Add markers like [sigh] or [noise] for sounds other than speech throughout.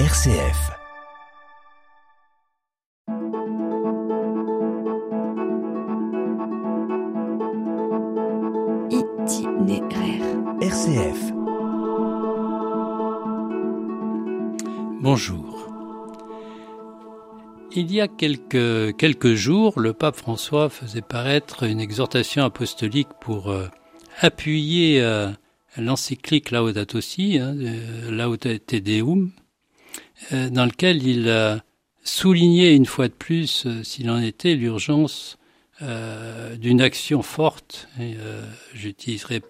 RCF. Itinéraire. RCF. Bonjour. Il y a quelques, quelques jours, le pape François faisait paraître une exhortation apostolique pour euh, appuyer euh, l'encyclique Laudato Si, hein, euh, Laudate Deum, euh, dans lequel il a souligné une fois de plus, euh, s'il en était, l'urgence euh, d'une action forte. Euh, J'utiliserai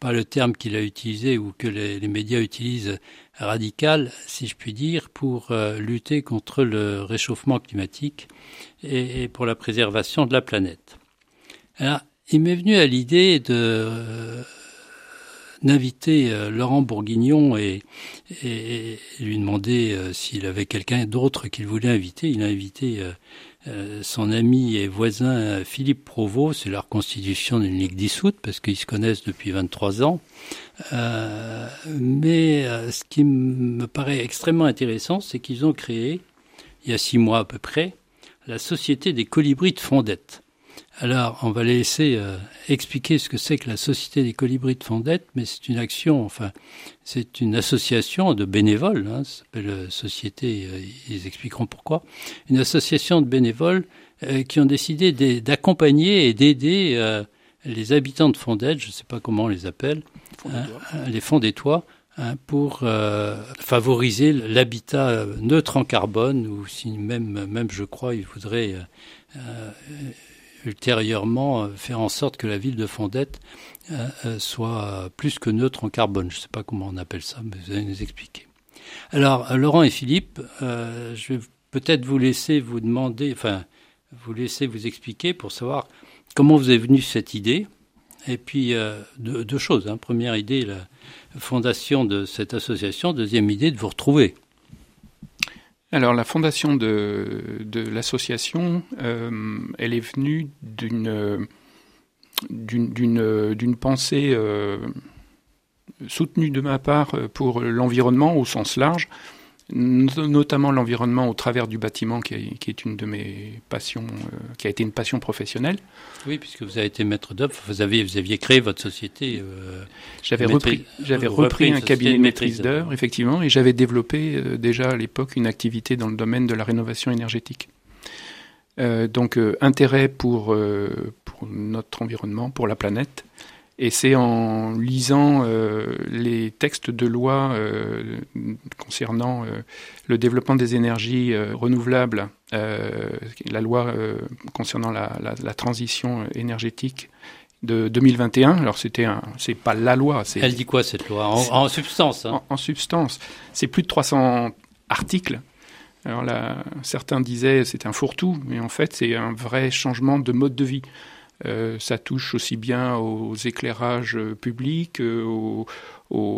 pas le terme qu'il a utilisé ou que les, médias utilisent, radical, si je puis dire, pour euh, lutter contre le réchauffement climatique et, pour la préservation de la planète. Alors, il m'est venu à l'idée de euh, d'inviter euh, Laurent Bourguignon et, lui demander euh, s'il avait quelqu'un d'autre qu'il voulait inviter. Il a invité euh, son ami et voisin Philippe Provost, c'est la reconstitution d'une ligue dissoute parce qu'ils se connaissent depuis 23 ans. Mais ce qui me paraît extrêmement intéressant, c'est qu'ils ont créé, il y a six mois à peu près, la Société des colibris de Fondette. Alors, on va laisser euh, expliquer ce que c'est que la Société des colibris de Fondette, mais c'est une action, enfin, c'est une association de bénévoles, hein, ça s'appelle euh, Société, euh, ils expliqueront pourquoi, une association de bénévoles euh, qui ont décidé d'accompagner et d'aider euh, les habitants de Fondette, je ne sais pas comment on les appelle, hein, les Fondettois, hein, pour euh, favoriser l'habitat neutre en carbone, ou si même, même je crois, ils voudraient euh, euh, ultérieurement euh, faire en sorte que la ville de Fondette euh, euh, soit plus que neutre en carbone. Je ne sais pas comment on appelle ça, mais vous allez nous expliquer. Alors, Laurent et Philippe, je vais peut-être vous laisser vous demander, enfin, vous laisser vous expliquer pour savoir comment vous est venue cette idée. Et puis, deux, deux choses. Hein. Première idée, la fondation de cette association. Deuxième idée, de vous retrouver. Alors la fondation de, l'association, euh, elle est venue d'une d'une pensée euh, soutenue de ma part euh, pour l'environnement au sens large, notamment l'environnement au travers du bâtiment qui est, qui est une de mes passions, euh, qui a été une passion professionnelle. Oui, puisque vous avez été maître d'œuvre, vous, avez, vous aviez créé votre société. euh, J'avais repris, j'avais repris repris un cabinet de maîtrise maîtrise d'œuvre. effectivement, et j'avais développé euh, déjà à l'époque une activité dans le domaine de la rénovation énergétique. Euh, donc euh, intérêt pour, euh, pour notre environnement, pour la planète. Et c'est en lisant euh, les textes de loi euh, concernant euh, le développement des énergies renouvelables, la loi concernant la, la, la transition énergétique de 2021. Alors c'était un, c'est pas la loi, elle dit quoi cette loi? En, en substance hein? en, en substance. C'est plus de 300 articles. Alors là, certains disaient c'est un fourre-tout, mais en fait c'est un vrai changement de mode de vie. Euh, ça touche aussi bien aux éclairages euh, publics, euh,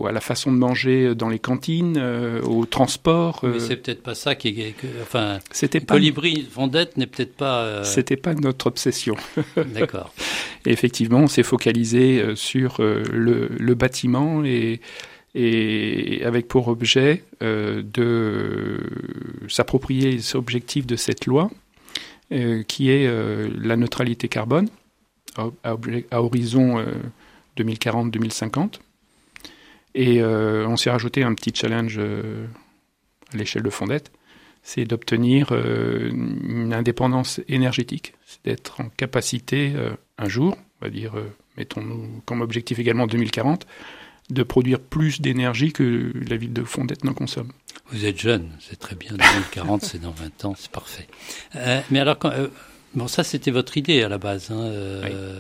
à la façon de manger dans les cantines, euh, au transport. euh, Mais c'est peut-être pas ça qui est. que- enfin, C'était pas, Colibri Vendette n'est peut-être pas. euh, c'était pas notre obsession. [laughs] D'accord. Et effectivement, on s'est focalisé euh, sur euh, le, le bâtiment et, et avec pour objet euh, de s'approprier les objectifs de cette loi, euh, qui est euh, la neutralité carbone à, horizon euh, 2040-2050. Et euh, on s'est rajouté un petit challenge euh, à l'échelle de Fondette, c'est d'obtenir euh, une indépendance énergétique, c'est d'être en capacité euh, un jour, on va dire, euh, mettons-nous comme objectif également 2040, de produire plus d'énergie que la ville de Fondette n'en consomme. Vous êtes jeune, c'est très bien. 2040, c'est dans 20 ans, c'est parfait. Euh, mais alors, euh, bon, ça, c'était votre idée à la base, hein, euh.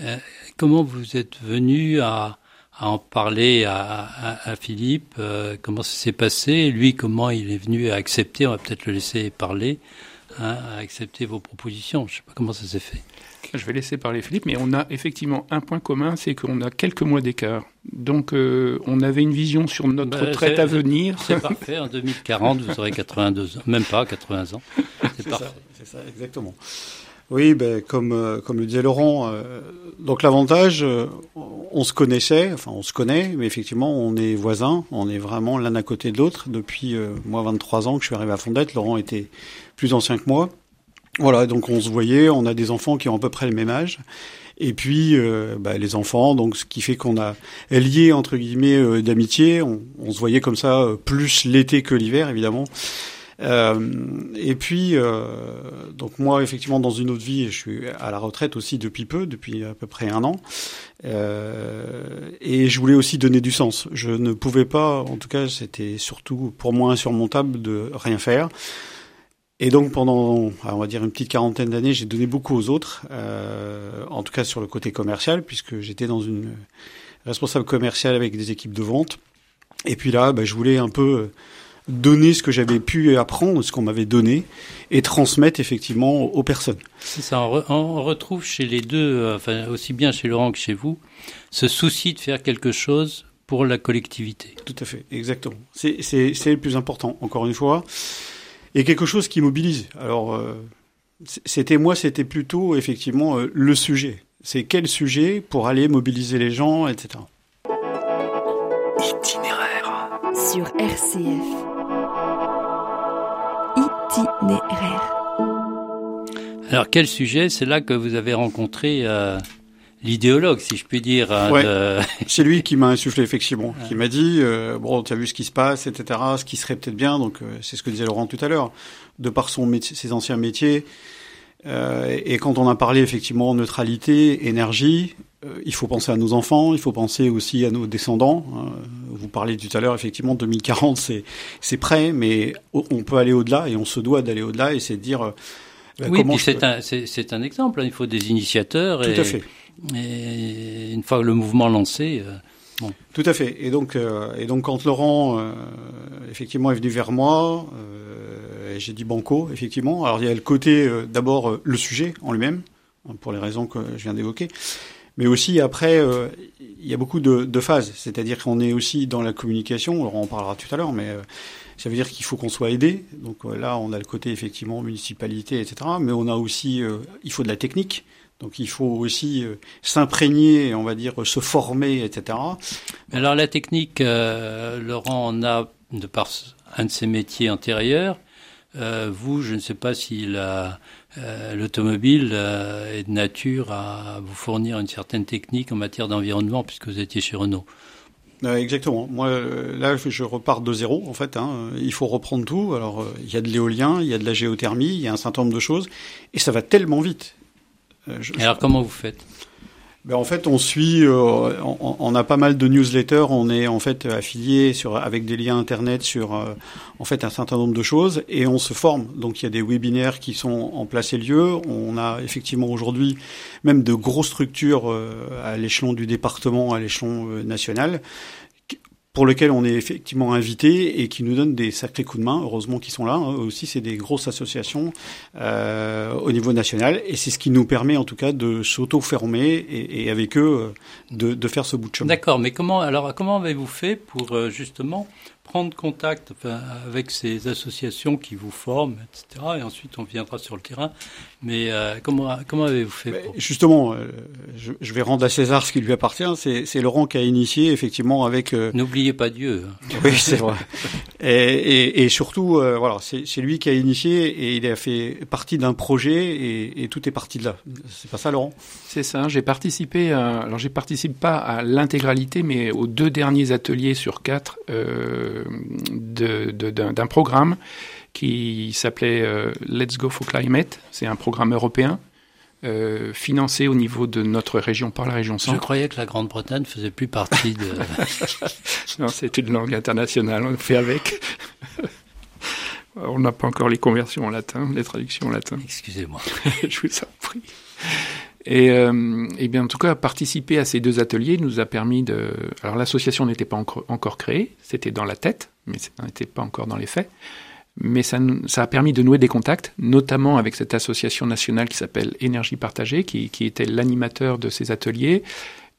Euh, comment vous êtes venu à, à en parler à, à, à Philippe euh, Comment ça s'est passé Lui, comment il est venu à accepter On va peut-être le laisser parler, hein, à accepter vos propositions. Je ne sais pas comment ça s'est fait. Je vais laisser parler Philippe, mais on a effectivement un point commun, c'est qu'on a quelques mois d'écart. Donc euh, on avait une vision sur notre Bah, retraite c'est- à venir. C'est parfait. En 2040, vous aurez 82 ans, même pas 80 ans. [laughs] C'est C'est parfait. ça, c'est ça, exactement. Oui, ben, comme, euh, comme le disait Laurent, euh, donc l'avantage, euh, on se connaissait, enfin on se connaît, mais effectivement on est voisins, on est vraiment l'un à côté de l'autre depuis moi 23 ans que je suis arrivé à Fondette, Laurent était plus ancien que moi. Voilà, donc on se voyait, on a des enfants qui ont à peu près le même âge. Et puis bah, les enfants, donc ce qui fait qu'on a lié entre guillemets d'amitié. On, on, se voyait comme ça plus l'été que l'hiver, évidemment. Euh, et puis, euh, donc moi, effectivement, dans une autre vie, je suis à la retraite aussi depuis peu, depuis à peu près un an. Euh, et je voulais aussi donner du sens. Je ne pouvais pas, en tout cas, c'était surtout pour moi insurmontable de rien faire. Et donc pendant, on va dire une petite quarantaine d'années, j'ai donné beaucoup aux autres, euh, en tout cas sur le côté commercial, puisque j'étais dans une responsable commerciale avec des équipes de vente. Et puis là, bah, je voulais un peu donner ce que j'avais pu apprendre, ce qu'on m'avait donné, et transmettre effectivement aux personnes. C'est ça, on, retrouve chez les deux, euh, enfin aussi bien chez Laurent que chez vous, ce souci de faire quelque chose pour la collectivité. Tout à fait, exactement. C'est le plus important, encore une fois, et quelque chose qui mobilise. Alors, euh, c'était moi, c'était plutôt effectivement euh, le sujet. C'est quel sujet pour aller mobiliser les gens, etc. Itinéraire sur RCF itinéraire. Alors quel sujet? C'est là que vous avez rencontré euh, l'idéologue, si je puis dire. Hein, [laughs] C'est lui qui m'a insufflé effectivement, qui m'a dit euh, bon, tu as vu ce qui se passe, etc. Ce qui serait peut-être bien. Donc euh, c'est ce que disait Laurent tout à l'heure, de par son métier, ses anciens métiers. Et quand on a parlé effectivement neutralité, énergie, il faut penser à nos enfants, il faut penser aussi à nos descendants. Hein. Vous parlez tout à l'heure, effectivement, 2040, c'est c'est prêt, mais on peut aller au-delà et on se doit d'aller au-delà et c'est de dire. Euh, oui, puis c'est un, c'est un exemple. Hein. Il faut des initiateurs. Tout à fait. Et une fois le mouvement lancé. Euh, bon. Tout à fait. Et donc, euh, et donc quand Laurent, effectivement, est venu vers moi, j'ai dit banco, effectivement. Alors il y a le côté, d'abord, le sujet en lui-même, pour les raisons que je viens d'évoquer. Mais aussi après, euh, il y a beaucoup de, de phases. C'est-à-dire qu'on est aussi dans la communication. On en parlera tout à l'heure, mais euh, ça veut dire qu'il faut qu'on soit aidé. Donc euh, là, on a le côté effectivement municipalité, etc. Mais on a aussi, il faut de la technique. Donc il faut aussi s'imprégner, on va dire, se former, etc. Alors la technique, Laurent en a de par un de ses métiers antérieurs. vous, je ne sais pas s'il a euh, l'automobile euh, est de nature à vous fournir une certaine technique en matière d'environnement puisque vous étiez chez Renault. Euh, exactement. Moi, là, je repars de zéro, en fait. Hein. Il faut reprendre tout. Alors, il y a de l'éolien, il y a de la géothermie, il y a un certain nombre de choses. Et ça va tellement vite. alors, comment vous faites? Ben, en fait, on suit, euh, on, a pas mal de newsletters, on est en fait affilié sur, avec des liens internet sur euh, en fait un certain nombre de choses et on se forme. Donc il y a des webinaires qui sont en place et lieu. On a effectivement aujourd'hui même de grosses structures euh, à l'échelon du département, à l'échelon national pour lequel on est effectivement invité et qui nous donnent des sacrés coups de main. Heureusement qu'ils sont là. Hein. Aussi, c'est des grosses associations euh, au niveau national et c'est ce qui nous permet en tout cas de s'auto-fermer et, avec eux de, de, faire ce bout de chemin. D'accord, mais comment alors comment avez-vous fait pour euh, justement prendre contact avec ces associations qui vous forment, etc. Et ensuite, on viendra sur le terrain. Mais euh, comment, comment avez-vous fait Justement, euh, je, vais rendre à César ce qui lui appartient. C'est Laurent qui a initié, effectivement, avec... Euh, N'oubliez pas Dieu. Hein. [laughs] Oui, c'est vrai. et, et, et, surtout, voilà, c'est lui qui a initié et il a fait partie d'un projet et, et, tout est parti de là. C'est pas ça, Laurent? C'est ça. J'ai participé, à, alors j'ai participé pas à l'intégralité, mais aux deux derniers ateliers sur quatre d'un programme qui s'appelait euh, Let's Go for Climate. C'est un programme européen euh, financé au niveau de notre région par la région Centre. Je croyais que la Grande-Bretagne faisait plus partie de. [laughs] non, c'est une langue internationale, on fait avec. [laughs] on n'a pas encore les conversions en latin, les traductions en latin. Excusez-moi. [laughs] Je vous en prie. Et, euh, et, bien, en tout cas, participer à ces deux ateliers nous a permis de. Alors, l'association n'était pas encore, créée, c'était dans la tête, mais ça n'était pas encore dans les faits. Mais ça, ça, a permis de nouer des contacts, notamment avec cette association nationale qui s'appelle Énergie Partagée, qui était l'animateur de ces ateliers,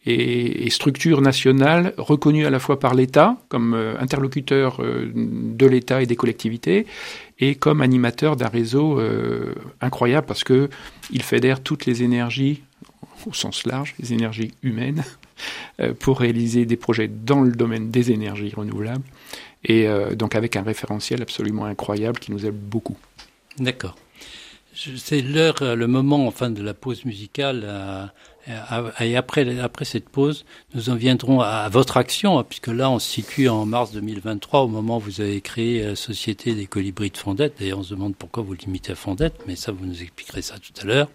et, structure nationale reconnue à la fois par l'État comme euh, interlocuteur euh, de l'État et des collectivités et comme animateur d'un réseau euh, incroyable parce que il fédère toutes les énergies au sens large, les énergies humaines, [laughs] pour réaliser des projets dans le domaine des énergies renouvelables et donc avec un référentiel absolument incroyable qui nous aide beaucoup. D'accord. C'est l'heure, le moment enfin de la pause musicale. Et après, après cette pause, nous en viendrons à, votre action, hein, puisque là, on se situe en mars 2023, au moment où vous avez créé la Société des colibris de Fondette. D'ailleurs, on se demande pourquoi vous limitez à Fondette, mais ça, vous nous expliquerez ça tout à l'heure.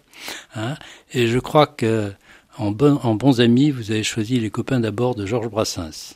Hein. Et je crois que, en, bon, en bons amis, vous avez choisi les copains d'abord de Georges Brassens.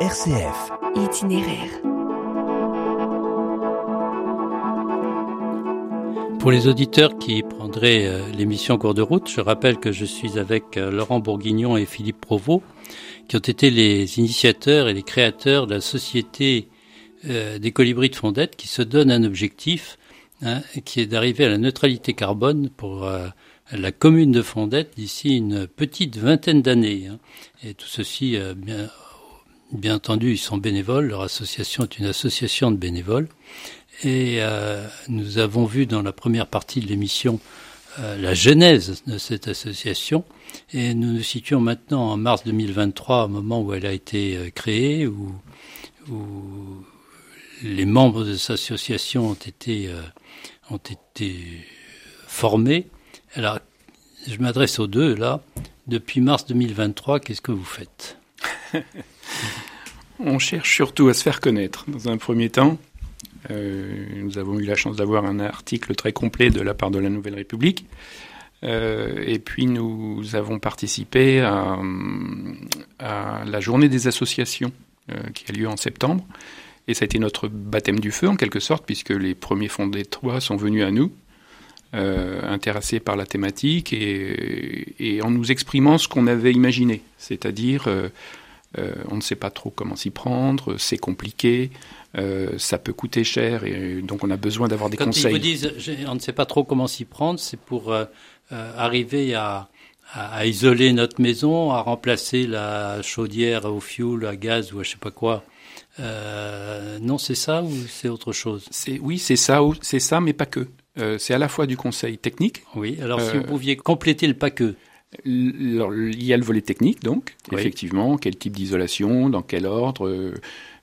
RCF. Itinéraire. Pour les auditeurs qui prendraient euh, l'émission en cours de route, je rappelle que je suis avec euh, Laurent Bourguignon et Philippe Provost, qui ont été les initiateurs et les créateurs de la société euh, des colibris de Fondette, qui se donne un objectif, hein, qui est d'arriver à la neutralité carbone pour la commune de Fondette d'ici une petite vingtaine d'années. Hein. Et tout ceci, bien, bien entendu, ils sont bénévoles. Leur association est une association de bénévoles. Et euh, nous avons vu dans la première partie de l'émission euh, la genèse de cette association. Et nous nous situons maintenant en mars 2023, au moment où elle a été euh, créée, où, les membres de cette association ont été, ont été formés. Alors, je m'adresse aux deux là. Depuis mars 2023, qu'est-ce que vous faites? [laughs] On cherche surtout à se faire connaître dans un premier temps. Euh, nous avons eu la chance d'avoir un article très complet de la part de la Nouvelle République. Euh, et puis nous avons participé à, la journée des associations euh, qui a lieu en septembre. Et ça a été notre baptême du feu en quelque sorte, puisque les premiers fondés de Troyes sont venus à nous, intéressés par la thématique et, en nous exprimant ce qu'on avait imaginé, c'est-à-dire on ne sait pas trop comment s'y prendre, c'est compliqué, euh, ça peut coûter cher et donc on a besoin d'avoir des conseils. Quand ils vous disent on ne sait pas trop comment s'y prendre, c'est pour euh, euh, arriver à, à, isoler notre maison, à remplacer la chaudière au fioul, à gaz ou à je sais pas quoi. non, c'est ça ou c'est autre chose? C'est oui, c'est ça, c'est ça, mais pas que. c'est à la fois du conseil technique. Oui. Alors si vous pouviez compléter le pas que. Il y a le volet technique, donc, effectivement, quel type d'isolation, dans quel ordre,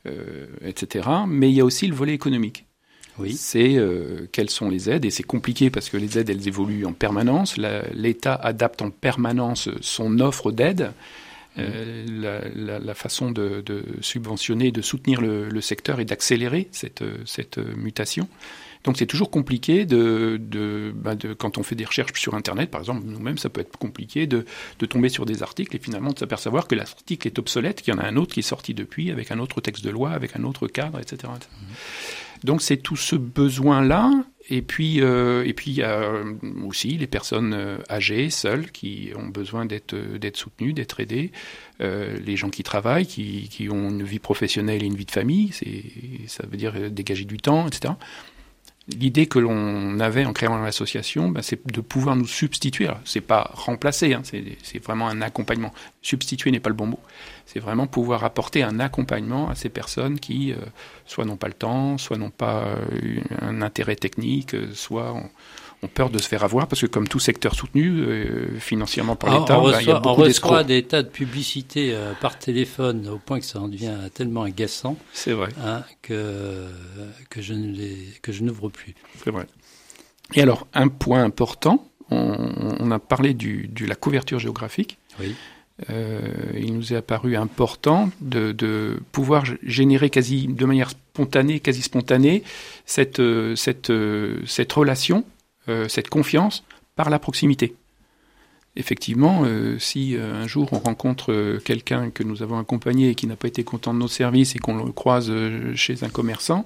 euh, etc. Mais il y a aussi le volet économique. Oui. C'est euh, quelles sont les aides, et c'est compliqué parce que les aides, elles évoluent en permanence. L'État adapte en permanence son offre d'aide. Euh, la, la, façon de, de, subventionner, de soutenir le, le secteur et d'accélérer cette, cette mutation. Donc c'est toujours compliqué de, de, bah de, quand on fait des recherches sur Internet, par exemple, nous-mêmes, ça peut être compliqué de, de, tomber sur des articles et finalement de s'apercevoir que l'article est obsolète, qu'il y en a un autre qui est sorti depuis avec un autre texte de loi, avec un autre cadre, etc. Mmh. Donc c'est tout ce besoin-là. Et puis, euh, et puis il y a aussi les personnes euh, âgées, seules, qui ont besoin d'être soutenues, d'être aidées. Euh, les gens qui travaillent, qui, qui ont une vie professionnelle et une vie de famille, ça veut dire dégager du temps, etc l'idée que l'on avait en créant l'association, ben, c'est de pouvoir nous substituer. C'est pas remplacer, hein, c'est vraiment un accompagnement. Substituer n'est pas le bon mot. C'est vraiment pouvoir apporter un accompagnement à ces personnes qui, euh, soit n'ont pas le temps, soit n'ont pas euh, un intérêt technique, euh, soit ont peur de se faire avoir parce que comme tout secteur soutenu euh, financièrement par ah, l'État, bah, il y a beaucoup On reçoit des tas de publicités euh, par téléphone au point que ça en devient tellement agaçant. C'est vrai. Hein, que que je ne les, que je n'ouvre plus. C'est vrai. Et alors un point important, on, on a parlé du, de la couverture géographique. Oui. Euh, il nous est apparu important de, de, pouvoir générer quasi de manière spontanée, quasi spontanée, cette, cette, cette relation euh, cette confiance par la proximité. Effectivement, euh, si euh, un jour on rencontre quelqu'un que nous avons accompagné et qui n'a pas été content de nos services et qu'on le croise chez un commerçant,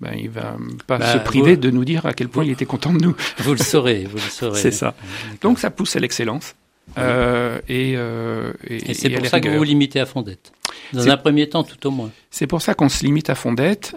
ben, il va pas bah, se priver de nous dire à quel point il était content de nous. Vous le saurez, vous le saurez. c'est ça. Donc ça pousse à l'excellence. et, et, c'est pour ça que vous vous limitez à Fondette. Dans un premier temps, tout au moins. C'est pour ça qu'on se limite à Fondette.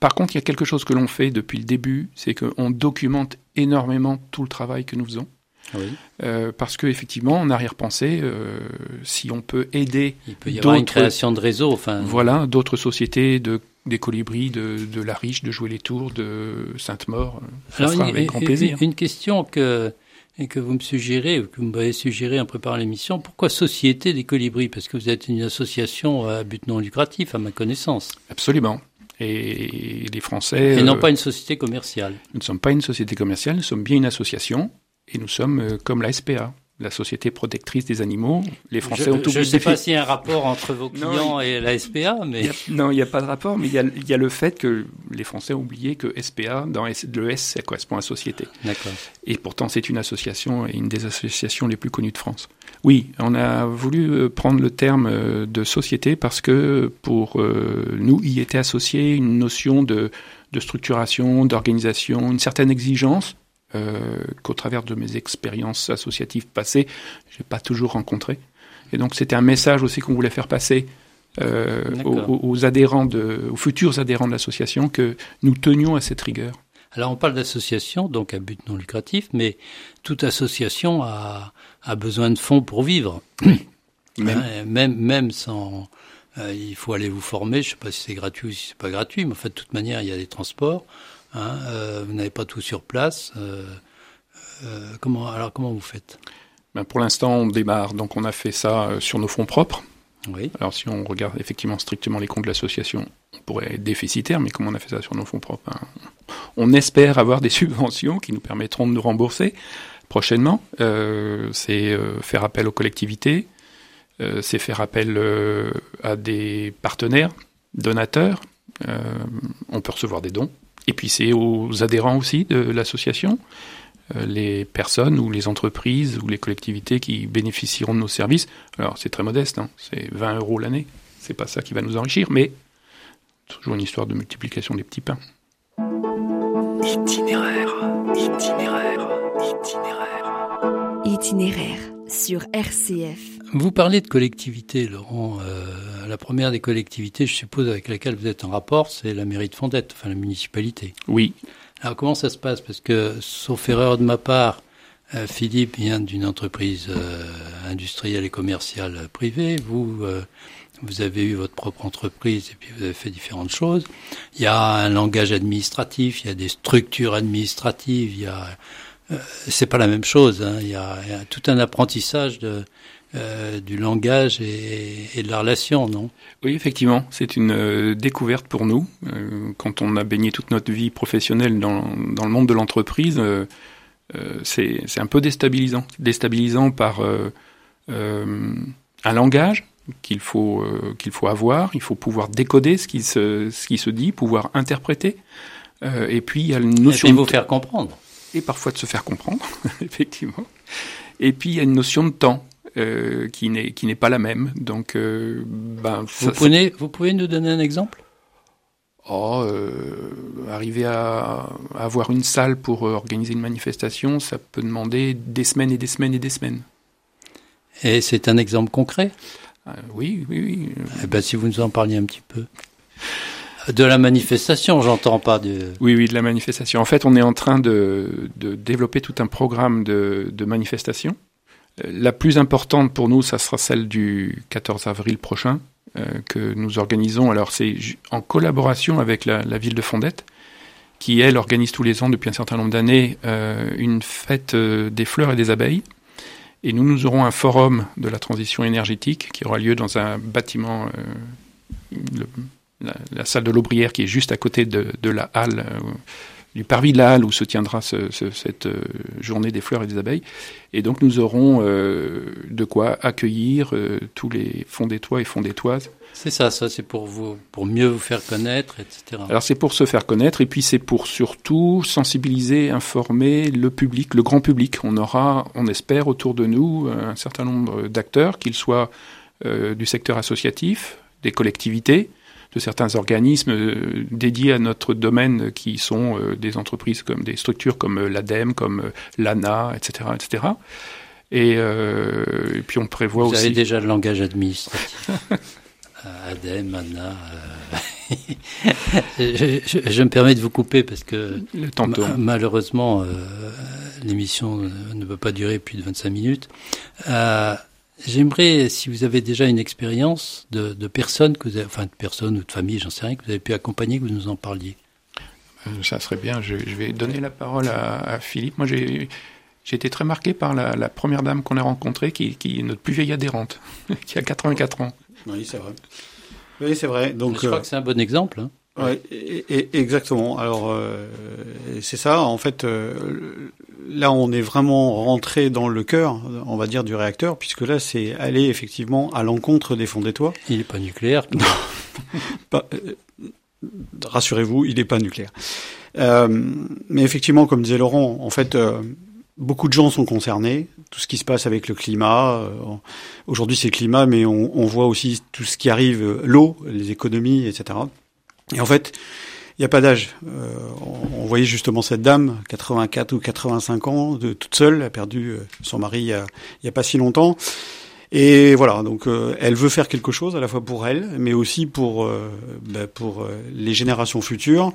Par contre, il y a quelque chose que l'on fait depuis le début, c'est qu'on documente énormément tout le travail que nous faisons. Oui. Euh, parce qu'effectivement, en arrière-pensée, euh, si on peut aider. Il peut y avoir une création de réseau. Enfin... Voilà, d'autres sociétés, de, des colibris, de, de La Riche, de Jouer les Tours, de Sainte-Maure. Ça sera avec grand plaisir. Une question que, et que vous me suggérez, ou que vous m'avez suggéré en préparant l'émission, pourquoi Société des colibris? Parce que vous êtes une association à but non lucratif, à ma connaissance. Absolument. Et les Français. Et non euh, pas une société commerciale. Nous ne sommes pas une société commerciale, nous sommes bien une association et nous sommes euh, comme la SPA, la Société protectrice des animaux. Les Français ont oublié. Je ne sais pas s'il y a un rapport entre vos clients et la SPA, mais. non, il n'y a pas de rapport, mais il y, a, le fait que les Français ont oublié que SPA, dans le S, ça correspond à société. D'accord. Et pourtant, c'est une association et une des associations les plus connues de France. Oui, on a voulu euh, prendre le terme euh, de société parce que pour euh, nous y était associée une notion de, de structuration, d'organisation, une certaine exigence euh, qu'au travers de mes expériences associatives passées, j'ai pas toujours rencontré. Et donc c'était un message aussi qu'on voulait faire passer euh, aux, aux, adhérents, de, aux futurs adhérents de l'association, que nous tenions à cette rigueur. Alors on parle d'association, donc à but non lucratif, mais toute association a, a besoin de fonds pour vivre. [coughs] même. Hein, même, même sans, euh, il faut aller vous former. Je ne sais pas si c'est gratuit ou si c'est pas gratuit, mais en fait, de toute manière, il y a des transports. Hein, euh, vous n'avez pas tout sur place. Euh, comment, alors, comment vous faites? Ben Pour l'instant, on démarre. Donc, on a fait ça sur nos fonds propres. Alors, si on regarde effectivement strictement les comptes de l'association, on pourrait être déficitaire, mais comme on a fait ça sur nos fonds propres, hein, on espère avoir des [laughs] subventions qui nous permettront de nous rembourser prochainement. c'est faire appel aux collectivités, euh, c'est faire appel euh, à des partenaires, donateurs. Euh, on peut recevoir des dons. Et puis c'est aux adhérents aussi de l'association, les personnes ou les entreprises ou les collectivités qui bénéficieront de nos services. Alors c'est très modeste, hein. c'est 20 euros l'année. C'est pas ça qui va nous enrichir, mais toujours une histoire de multiplication des petits pains. Itinéraire, itinéraire, itinéraire. Itinéraire sur RCF. Vous parlez de collectivité, Laurent. Euh, la première des collectivités, je suppose, avec laquelle vous êtes en rapport, c'est la mairie de Fondette, enfin la municipalité. Oui. Alors comment ça se passe? Parce que, sauf erreur de ma part, euh, Philippe vient d'une entreprise euh, industrielle et commerciale privée. Vous, vous avez eu votre propre entreprise et puis vous avez fait différentes choses. Il y a un langage administratif, il y a des structures administratives, il y a c'est pas la même chose. Hein. Il, y a, il, y a, tout un apprentissage de, euh, du langage et, de la relation, non? Oui, effectivement, c'est une euh, découverte pour nous. Euh, quand on a baigné toute notre vie professionnelle dans, dans le monde de l'entreprise, c'est un peu déstabilisant. Déstabilisant par un langage qu'il faut, qu'il faut avoir, il faut pouvoir décoder ce qui se, ce qui se dit, pouvoir interpréter. et puis il y a une notion... Et vous faire comprendre. Et parfois de se faire comprendre, [laughs] effectivement. Et puis il y a une notion de temps. Euh, qui n'est qui n'est pas la même. Donc, euh, ben, vous, pouvez, vous pouvez nous donner un exemple? Oh, euh, arriver à, avoir une salle pour organiser une manifestation, ça peut demander des semaines et des semaines et des semaines. Et c'est un exemple concret? Oui, oui, oui. Eh ben, si vous nous en parliez un petit peu. De la manifestation, j'entends pas de. Oui, oui, de la manifestation. En fait, on est en train de, de développer tout un programme de, de manifestation la plus importante pour nous, ça sera celle du 14 avril prochain, euh, que nous organisons. Alors c'est en collaboration avec la, ville de Fondette, qui elle organise tous les ans depuis un certain nombre d'années euh, une fête euh, des fleurs et des abeilles. Et nous, nous aurons un forum de la transition énergétique qui aura lieu dans un bâtiment, la, salle de l'Aubrière qui est juste à côté de, de la halle du parvis de la Halle où se tiendra ce, ce, cette euh, journée des fleurs et des abeilles. Et donc nous aurons euh, de quoi accueillir euh, tous les fonds toits et fonds toises. C'est ça, ça c'est pour vous, pour mieux vous faire connaître, etc. Alors c'est pour se faire connaître et puis c'est pour surtout sensibiliser, informer le public, le grand public. On aura, on espère, autour de nous un certain nombre d'acteurs, qu'ils soient du secteur associatif, des collectivités, de certains organismes euh, dédiés à notre domaine qui sont euh, des entreprises comme des structures comme euh, l'ADEME, comme l'ANA, etc., etc. Et, puis on prévoit aussi. Vous avez déjà le langage administratif. ADEME, ANA. [laughs] je, me permets de vous couper parce que malheureusement l'émission ne peut pas durer plus de 25 minutes. J'aimerais, si vous avez déjà une expérience de, de personnes que vous avez, enfin de personnes ou de familles, j'en sais rien, que vous avez pu accompagner, que vous nous en parliez. Euh, ça serait bien. Je, je vais donner la parole à, à Philippe. Moi, j'ai j'ai été très marqué par la, la première dame qu'on a rencontrée, qui, qui, est notre plus vieille adhérente, [laughs] qui a 84 ans. Oui, c'est vrai. Oui, c'est vrai. Donc, je crois euh, que c'est un bon exemple. Hein. Ouais, et, exactement. Alors euh, c'est ça. En fait, euh, là, on est vraiment rentré dans le cœur, on va dire, du réacteur, puisque là, c'est aller effectivement à l'encontre des fonds des toits. Il n'est [laughs] pas nucléaire. euh, Rassurez-vous, il n'est pas nucléaire. mais effectivement, comme disait Laurent, en fait, beaucoup de gens sont concernés. Tout ce qui se passe avec le climat. Aujourd'hui, c'est le climat, mais on, on voit aussi tout ce qui arrive, l'eau, les économies, etc. Et en fait, Il n'y a pas d'âge. Euh, on, voyait justement cette dame, 84 ou 85 ans, de toute seule, a perdu euh, son mari il n'y a, pas si longtemps. Et voilà, donc euh, elle veut faire quelque chose à la fois pour elle, mais aussi pour bah, pour les générations futures.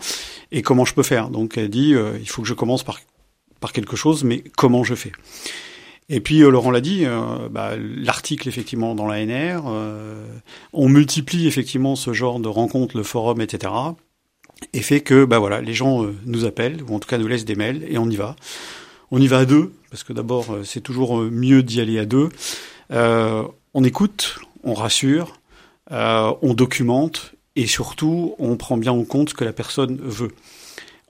Et comment je peux faire? Donc elle dit, il faut que je commence par par quelque chose, mais comment je fais? Et puis Laurent l'a dit, bah, l'article effectivement dans l'ANR, on multiplie effectivement ce genre de rencontres, le forum, etc et fait que bah voilà, les gens euh, nous appellent ou en tout cas nous laissent des mails et on y va. On y va à deux parce que d'abord euh, c'est toujours euh, mieux d'y aller à deux. on écoute, on rassure, on documente et surtout on prend bien en compte ce que la personne veut.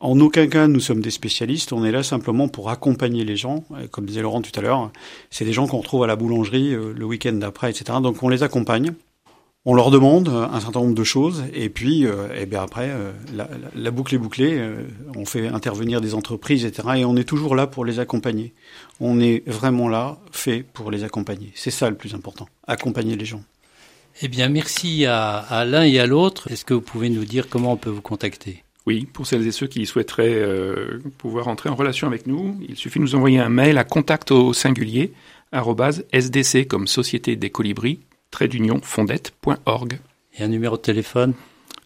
En aucun cas nous sommes des spécialistes, on est là simplement pour accompagner les gens. Comme disait Laurent tout à l'heure, c'est des gens qu'on retrouve à la boulangerie le week-end d'après, etc. Donc on les accompagne on leur demande un certain nombre de choses et puis euh, et bien après euh, la, boucle est bouclée, euh, on fait intervenir des entreprises etc et on est toujours là pour les accompagner. On est vraiment là fait pour les accompagner. C'est ça le plus important, accompagner les gens. Eh bien merci à, l'un et à l'autre. Est-ce que vous pouvez nous dire comment on peut vous contacter? Oui, pour celles et ceux qui souhaiteraient pouvoir entrer en relation avec nous, il suffit de nous envoyer un mail à contact au singulier sdc comme Société des Colibris trait d'union fondette.org. Et un numéro de téléphone?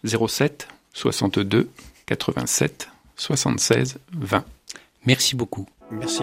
07 62 87 76 20. Merci beaucoup. Merci.